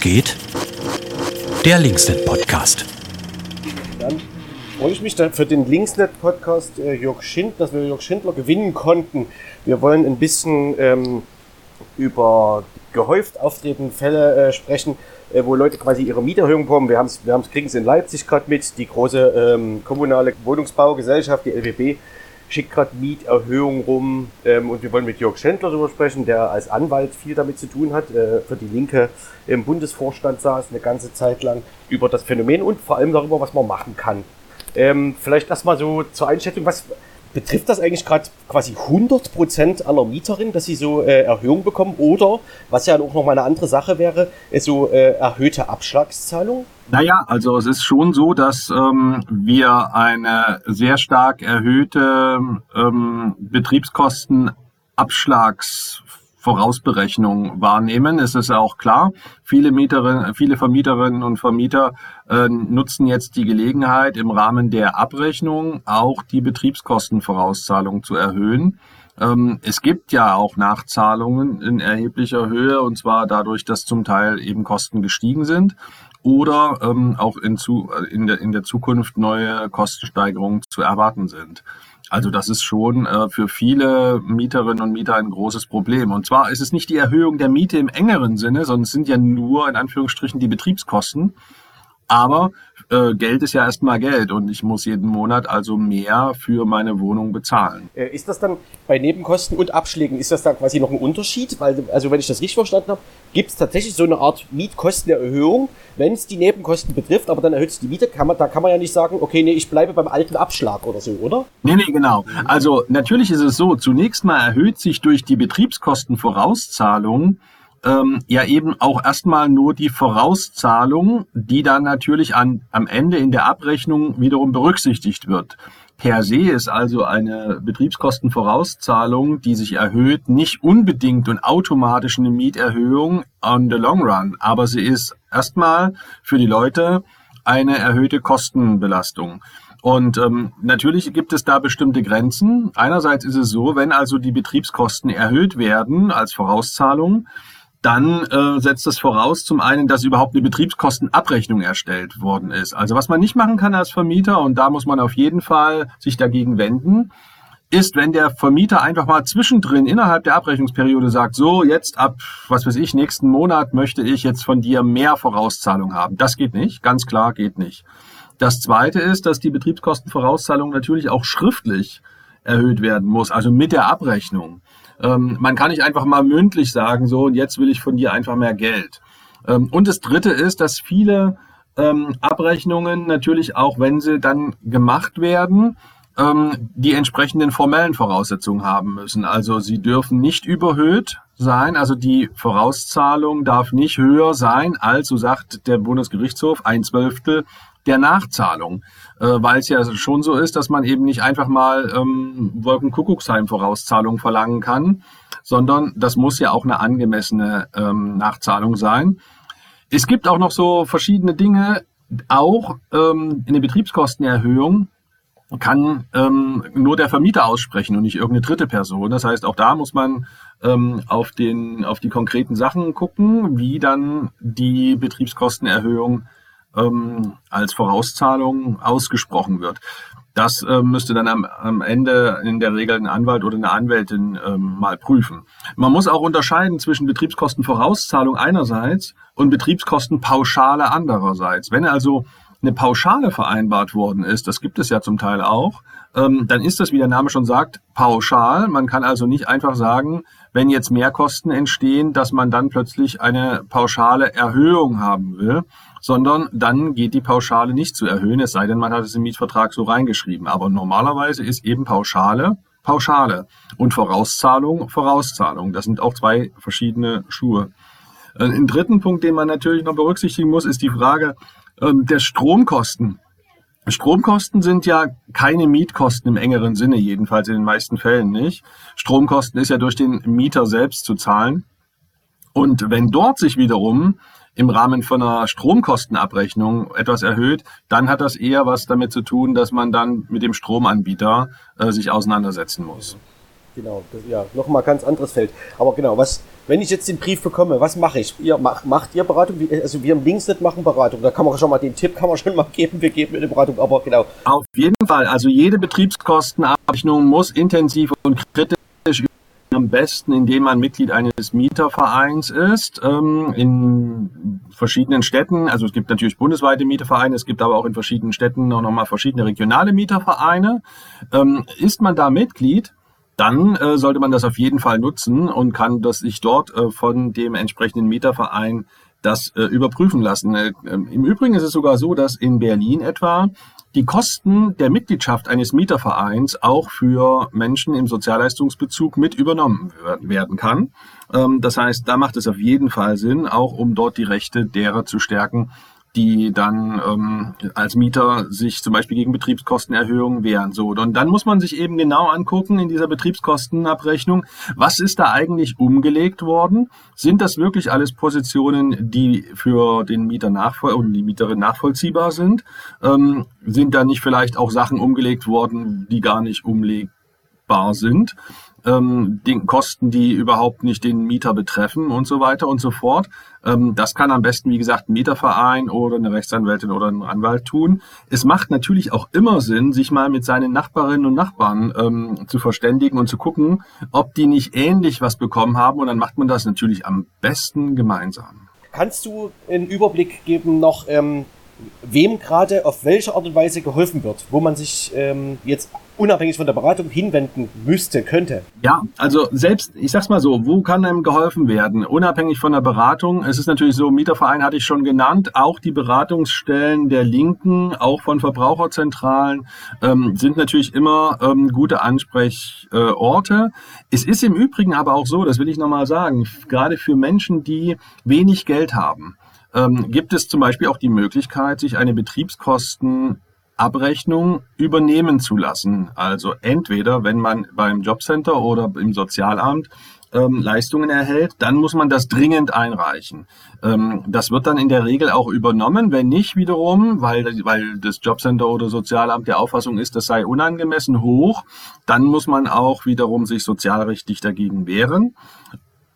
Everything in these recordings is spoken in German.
Geht? Der Linksnet Podcast. Dann freue ich mich für den Linksnet Podcast äh, Jörg Schindler, dass wir Jörg Schindler gewinnen konnten. Wir wollen ein bisschen ähm, über gehäuft auftretende Fälle äh, sprechen, äh, wo Leute quasi ihre Mieterhöhung bekommen. Wir haben es wir kriegen es in Leipzig gerade mit, die große ähm, kommunale Wohnungsbaugesellschaft, die LWB, schickt gerade Mieterhöhungen rum ähm, und wir wollen mit Jörg Schändler darüber sprechen, der als Anwalt viel damit zu tun hat, äh, für die Linke im Bundesvorstand saß eine ganze Zeit lang, über das Phänomen und vor allem darüber, was man machen kann. Ähm, vielleicht erstmal so zur Einschätzung, was, Betrifft das eigentlich gerade quasi 100% aller Mieterinnen, dass sie so äh, Erhöhungen bekommen? Oder, was ja auch nochmal eine andere Sache wäre, ist so äh, erhöhte Abschlagszahlung? Naja, also es ist schon so, dass ähm, wir eine sehr stark erhöhte ähm, Betriebskostenabschlags Vorausberechnung wahrnehmen. Es ist auch klar, viele Mieterinnen, viele Vermieterinnen und Vermieter äh, nutzen jetzt die Gelegenheit, im Rahmen der Abrechnung auch die Betriebskostenvorauszahlung zu erhöhen. Ähm, es gibt ja auch Nachzahlungen in erheblicher Höhe und zwar dadurch, dass zum Teil eben Kosten gestiegen sind oder ähm, auch in, zu, in, der, in der Zukunft neue Kostensteigerungen zu erwarten sind. Also das ist schon äh, für viele Mieterinnen und Mieter ein großes Problem. Und zwar ist es nicht die Erhöhung der Miete im engeren Sinne, sondern es sind ja nur in Anführungsstrichen die Betriebskosten. Aber äh, Geld ist ja erstmal Geld und ich muss jeden Monat also mehr für meine Wohnung bezahlen. Äh, ist das dann bei Nebenkosten und Abschlägen, ist das da quasi noch ein Unterschied? Weil, also wenn ich das richtig verstanden habe, gibt es tatsächlich so eine Art Mietkostenerhöhung, wenn es die Nebenkosten betrifft, aber dann erhöht es die Miete, kann man, da kann man ja nicht sagen, okay, nee, ich bleibe beim alten Abschlag oder so, oder? Nee, nee, genau. Also natürlich ist es so, zunächst mal erhöht sich durch die Betriebskostenvorauszahlung ähm, ja eben auch erstmal nur die Vorauszahlung, die dann natürlich an, am Ende in der Abrechnung wiederum berücksichtigt wird. Per se ist also eine Betriebskostenvorauszahlung, die sich erhöht, nicht unbedingt und automatisch eine Mieterhöhung on the long run, aber sie ist erstmal für die Leute eine erhöhte Kostenbelastung. Und ähm, natürlich gibt es da bestimmte Grenzen. Einerseits ist es so, wenn also die Betriebskosten erhöht werden als Vorauszahlung, dann äh, setzt das voraus zum einen, dass überhaupt eine Betriebskostenabrechnung erstellt worden ist. Also was man nicht machen kann als Vermieter, und da muss man auf jeden Fall sich dagegen wenden, ist, wenn der Vermieter einfach mal zwischendrin innerhalb der Abrechnungsperiode sagt, so jetzt ab, was weiß ich, nächsten Monat möchte ich jetzt von dir mehr Vorauszahlung haben. Das geht nicht, ganz klar geht nicht. Das zweite ist, dass die Betriebskostenvorauszahlung natürlich auch schriftlich erhöht werden muss, also mit der Abrechnung. Ähm, man kann nicht einfach mal mündlich sagen, so, und jetzt will ich von dir einfach mehr Geld. Ähm, und das Dritte ist, dass viele ähm, Abrechnungen natürlich auch, wenn sie dann gemacht werden, ähm, die entsprechenden formellen Voraussetzungen haben müssen. Also sie dürfen nicht überhöht sein, also die Vorauszahlung darf nicht höher sein als, so sagt der Bundesgerichtshof, ein Zwölftel der Nachzahlung, äh, weil es ja schon so ist, dass man eben nicht einfach mal ähm, Wolkenkuckucksheim-Vorauszahlung verlangen kann, sondern das muss ja auch eine angemessene ähm, Nachzahlung sein. Es gibt auch noch so verschiedene Dinge, auch ähm, eine Betriebskostenerhöhung kann ähm, nur der Vermieter aussprechen und nicht irgendeine dritte Person. Das heißt, auch da muss man ähm, auf, den, auf die konkreten Sachen gucken, wie dann die Betriebskostenerhöhung ähm, als Vorauszahlung ausgesprochen wird. Das äh, müsste dann am, am Ende in der Regel ein Anwalt oder eine Anwältin ähm, mal prüfen. Man muss auch unterscheiden zwischen Betriebskostenvorauszahlung einerseits und Betriebskostenpauschale andererseits. Wenn also eine Pauschale vereinbart worden ist, das gibt es ja zum Teil auch, ähm, dann ist das, wie der Name schon sagt, pauschal. Man kann also nicht einfach sagen, wenn jetzt Mehrkosten entstehen, dass man dann plötzlich eine pauschale Erhöhung haben will, sondern dann geht die Pauschale nicht zu erhöhen, es sei denn, man hat es im Mietvertrag so reingeschrieben. Aber normalerweise ist eben Pauschale Pauschale und Vorauszahlung Vorauszahlung. Das sind auch zwei verschiedene Schuhe. Äh, ein dritten Punkt, den man natürlich noch berücksichtigen muss, ist die Frage ähm, der Stromkosten. Stromkosten sind ja keine Mietkosten im engeren Sinne, jedenfalls in den meisten Fällen nicht. Stromkosten ist ja durch den Mieter selbst zu zahlen. Und wenn dort sich wiederum im Rahmen von einer Stromkostenabrechnung etwas erhöht, dann hat das eher was damit zu tun, dass man dann mit dem Stromanbieter äh, sich auseinandersetzen muss. Genau. Das, ja, nochmal ganz anderes Feld. Aber genau, was, wenn ich jetzt den Brief bekomme, was mache ich? Ihr macht, macht ihr Beratung? Also wir im Linksnet machen Beratung. Da kann man schon mal den Tipp kann man schon mal geben. Wir geben eine Beratung. Aber genau. Auf jeden Fall. Also jede Betriebskostenabrechnung muss intensiv und kritisch am besten, indem man Mitglied eines Mietervereins ist, ähm, in verschiedenen Städten. Also es gibt natürlich bundesweite Mietervereine, es gibt aber auch in verschiedenen Städten auch nochmal verschiedene regionale Mietervereine. Ähm, ist man da Mitglied, dann äh, sollte man das auf jeden Fall nutzen und kann das sich dort äh, von dem entsprechenden Mieterverein das äh, überprüfen lassen. Äh, Im Übrigen ist es sogar so, dass in Berlin etwa die Kosten der Mitgliedschaft eines Mietervereins auch für Menschen im Sozialleistungsbezug mit übernommen werden kann. Ähm, das heißt, da macht es auf jeden Fall Sinn, auch um dort die Rechte derer zu stärken, die dann ähm, als Mieter sich zum Beispiel gegen Betriebskostenerhöhungen wehren. So, und dann muss man sich eben genau angucken in dieser Betriebskostenabrechnung, was ist da eigentlich umgelegt worden? Sind das wirklich alles Positionen, die für den Mieter nachvoll und die Mieterin nachvollziehbar sind? Ähm, sind da nicht vielleicht auch Sachen umgelegt worden, die gar nicht umlegbar sind? ähm, den Kosten, die überhaupt nicht den Mieter betreffen und so weiter und so fort. Ähm, das kann am besten, wie gesagt, ein Mieterverein oder eine Rechtsanwältin oder ein Anwalt tun. Es macht natürlich auch immer Sinn, sich mal mit seinen Nachbarinnen und Nachbarn ähm, zu verständigen und zu gucken, ob die nicht ähnlich was bekommen haben. Und dann macht man das natürlich am besten gemeinsam. Kannst du einen Überblick geben noch, ähm, wem gerade auf welche Art und Weise geholfen wird, wo man sich ähm, jetzt unabhängig von der Beratung hinwenden müsste, könnte. Ja, also selbst, ich sag's mal so, wo kann einem geholfen werden? Unabhängig von der Beratung. Es ist natürlich so, Mieterverein hatte ich schon genannt, auch die Beratungsstellen der Linken, auch von Verbraucherzentralen, ähm, sind natürlich immer ähm, gute Ansprechorte. es ist im Übrigen aber auch so, das will ich nochmal sagen, gerade für Menschen, die wenig Geld haben, ähm, gibt es zum Beispiel auch die Möglichkeit, sich eine Betriebskosten Abrechnung übernehmen zu lassen. Also entweder, wenn man beim Jobcenter oder im Sozialamt ähm, Leistungen erhält, dann muss man das dringend einreichen. Ähm, das wird dann in der Regel auch übernommen. Wenn nicht wiederum, weil, weil das Jobcenter oder Sozialamt der Auffassung ist, das sei unangemessen hoch, dann muss man auch wiederum sich sozialrechtlich dagegen wehren.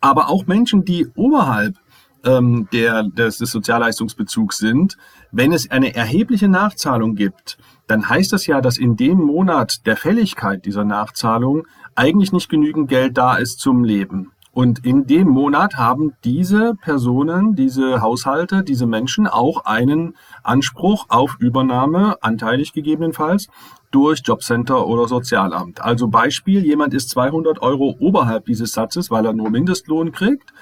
Aber auch Menschen, die oberhalb ähm, der, des, des Sozialleistungsbezugs sind, wenn es eine erhebliche Nachzahlung gibt, dann heißt das ja, dass in dem Monat der Fälligkeit dieser Nachzahlung eigentlich nicht genügend Geld da ist zum Leben. Und in dem Monat haben diese Personen, diese Haushalte, diese Menschen auch einen Anspruch auf Übernahme, anteilig gegebenenfalls, durch Jobcenter oder Sozialamt. Also Beispiel, jemand ist 200 Euro oberhalb dieses Satzes, weil er nur Mindestlohn kriegt.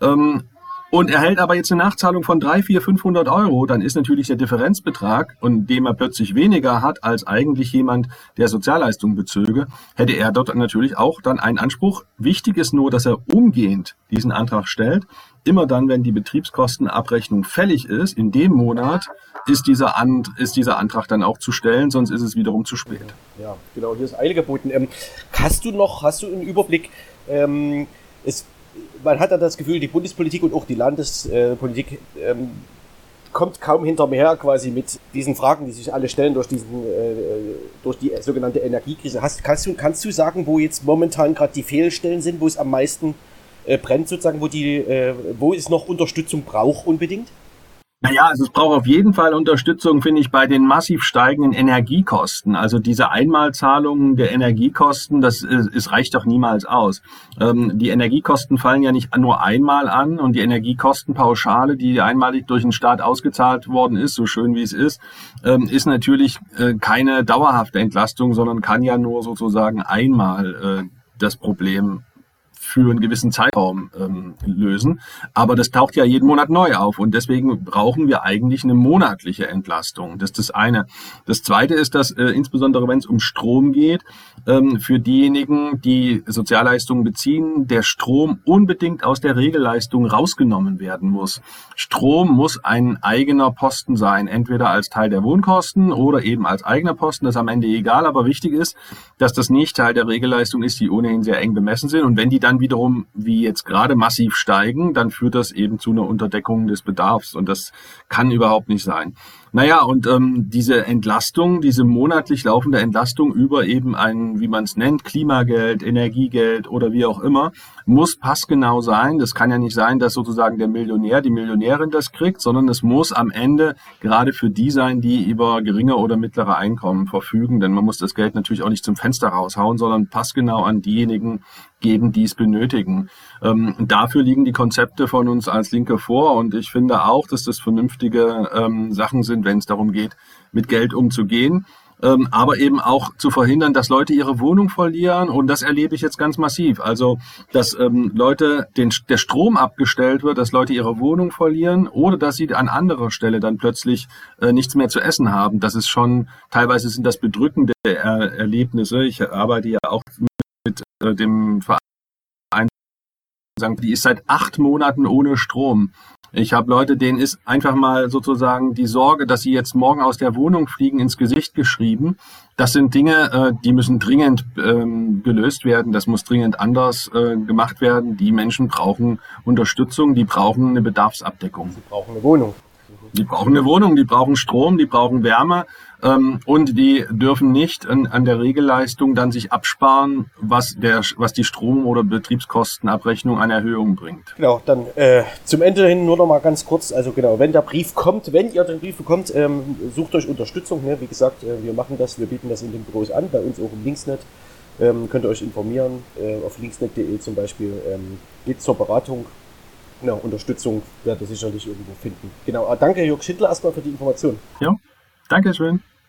Ähm, und erhält aber jetzt eine Nachzahlung von 3, 4, 500 Euro, dann ist natürlich der Differenzbetrag, und dem er plötzlich weniger hat als eigentlich jemand, der Sozialleistungen bezöge, hätte er dort natürlich auch dann einen Anspruch. Wichtig ist nur, dass er umgehend diesen Antrag stellt. Immer dann, wenn die Betriebskostenabrechnung fällig ist, in dem Monat ist dieser, An ist dieser Antrag dann auch zu stellen, sonst ist es wiederum zu spät. Ja, genau, hier ist Eile geboten. Ähm, hast du noch, hast du einen Überblick, ähm, es man hat dann das Gefühl, die Bundespolitik und auch die Landespolitik ähm, kommt kaum hinterher quasi mit diesen Fragen, die sich alle stellen durch diesen äh, durch die sogenannte Energiekrise. Hast, kannst du kannst du sagen, wo jetzt momentan gerade die Fehlstellen sind, wo es am meisten äh, brennt sozusagen, wo die äh, wo es noch Unterstützung braucht unbedingt? Naja, also es braucht auf jeden Fall Unterstützung, finde ich, bei den massiv steigenden Energiekosten. Also diese Einmalzahlungen der Energiekosten, das ist, reicht doch niemals aus. Ähm, die Energiekosten fallen ja nicht nur einmal an und die Energiekostenpauschale, die einmalig durch den Staat ausgezahlt worden ist, so schön wie es ist, ähm, ist natürlich äh, keine dauerhafte Entlastung, sondern kann ja nur sozusagen einmal äh, das Problem für einen gewissen Zeitraum ähm, lösen. Aber das taucht ja jeden Monat neu auf und deswegen brauchen wir eigentlich eine monatliche Entlastung. Das ist das eine. Das zweite ist, dass äh, insbesondere wenn es um Strom geht, ähm, für diejenigen, die Sozialleistungen beziehen, der Strom unbedingt aus der Regelleistung rausgenommen werden muss. Strom muss ein eigener Posten sein, entweder als Teil der Wohnkosten oder eben als eigener Posten. Das ist am Ende egal, aber wichtig ist, dass das nicht Teil der Regelleistung ist, die ohnehin sehr eng bemessen sind. Und wenn die dann wiederum, wie jetzt gerade massiv steigen, dann führt das eben zu einer Unterdeckung des Bedarfs und das kann überhaupt nicht sein. Naja, und ähm, diese Entlastung, diese monatlich laufende Entlastung über eben wie man es nennt, Klimageld, Energiegeld oder wie auch immer, muss passgenau sein. Das kann ja nicht sein, dass sozusagen der Millionär, die Millionärin das kriegt, sondern es muss am Ende gerade für die sein, die über geringe oder mittlere Einkommen verfügen. Denn man muss das Geld natürlich auch nicht zum Fenster raushauen, sondern passgenau an diejenigen geben, die es benötigen. Ähm, dafür liegen die Konzepte von uns als Linke vor und ich finde auch, dass das vernünftige ähm, Sachen sind, wenn es darum geht, mit Geld umzugehen. Ähm, aber eben auch zu verhindern, dass Leute ihre Wohnung verlieren. Und das erlebe ich jetzt ganz massiv. Also, dass ähm, Leute den, der Strom abgestellt wird, dass Leute ihre Wohnung verlieren oder dass sie an anderer Stelle dann plötzlich äh, nichts mehr zu essen haben. Das ist schon, teilweise sind das bedrückende er Erlebnisse. Ich arbeite ja auch mit äh, dem Verein, die ist seit acht Monaten ohne Strom. Ich habe Leute, denen ist einfach mal sozusagen die Sorge, dass sie jetzt morgen aus der Wohnung fliegen, ins Gesicht geschrieben. Das sind Dinge, äh, die müssen dringend ähm, gelöst werden. Das muss dringend anders äh, gemacht werden. Die Menschen brauchen Unterstützung, die brauchen eine Bedarfsabdeckung. Sie brauchen eine Wohnung. Die brauchen eine Wohnung, die brauchen Strom, die brauchen Wärme ähm, und die dürfen nicht an, an, der Regelleistung dann sich absparen, was, der, was die Strom- oder Betriebskostenabrechnung an Erhöhung bringt. Genau, dann äh, zum Ende hin nur noch mal ganz kurz, also genau, wenn der Brief kommt, wenn ihr den Brief bekommt, ähm, sucht euch Unterstützung. Ne? Wie gesagt, äh, wir machen das, wir bieten das in den Büros an, bei uns auch im Linksnet. Ähm, könnt ihr euch informieren, äh, auf linksnet.de zum Beispiel, ähm, geht zur Beratung ja, Unterstützung werdet ihr sicherlich irgendwo finden. Genau, ah, danke Jörg Schindler erstmal für die Information. Ja, danke schön.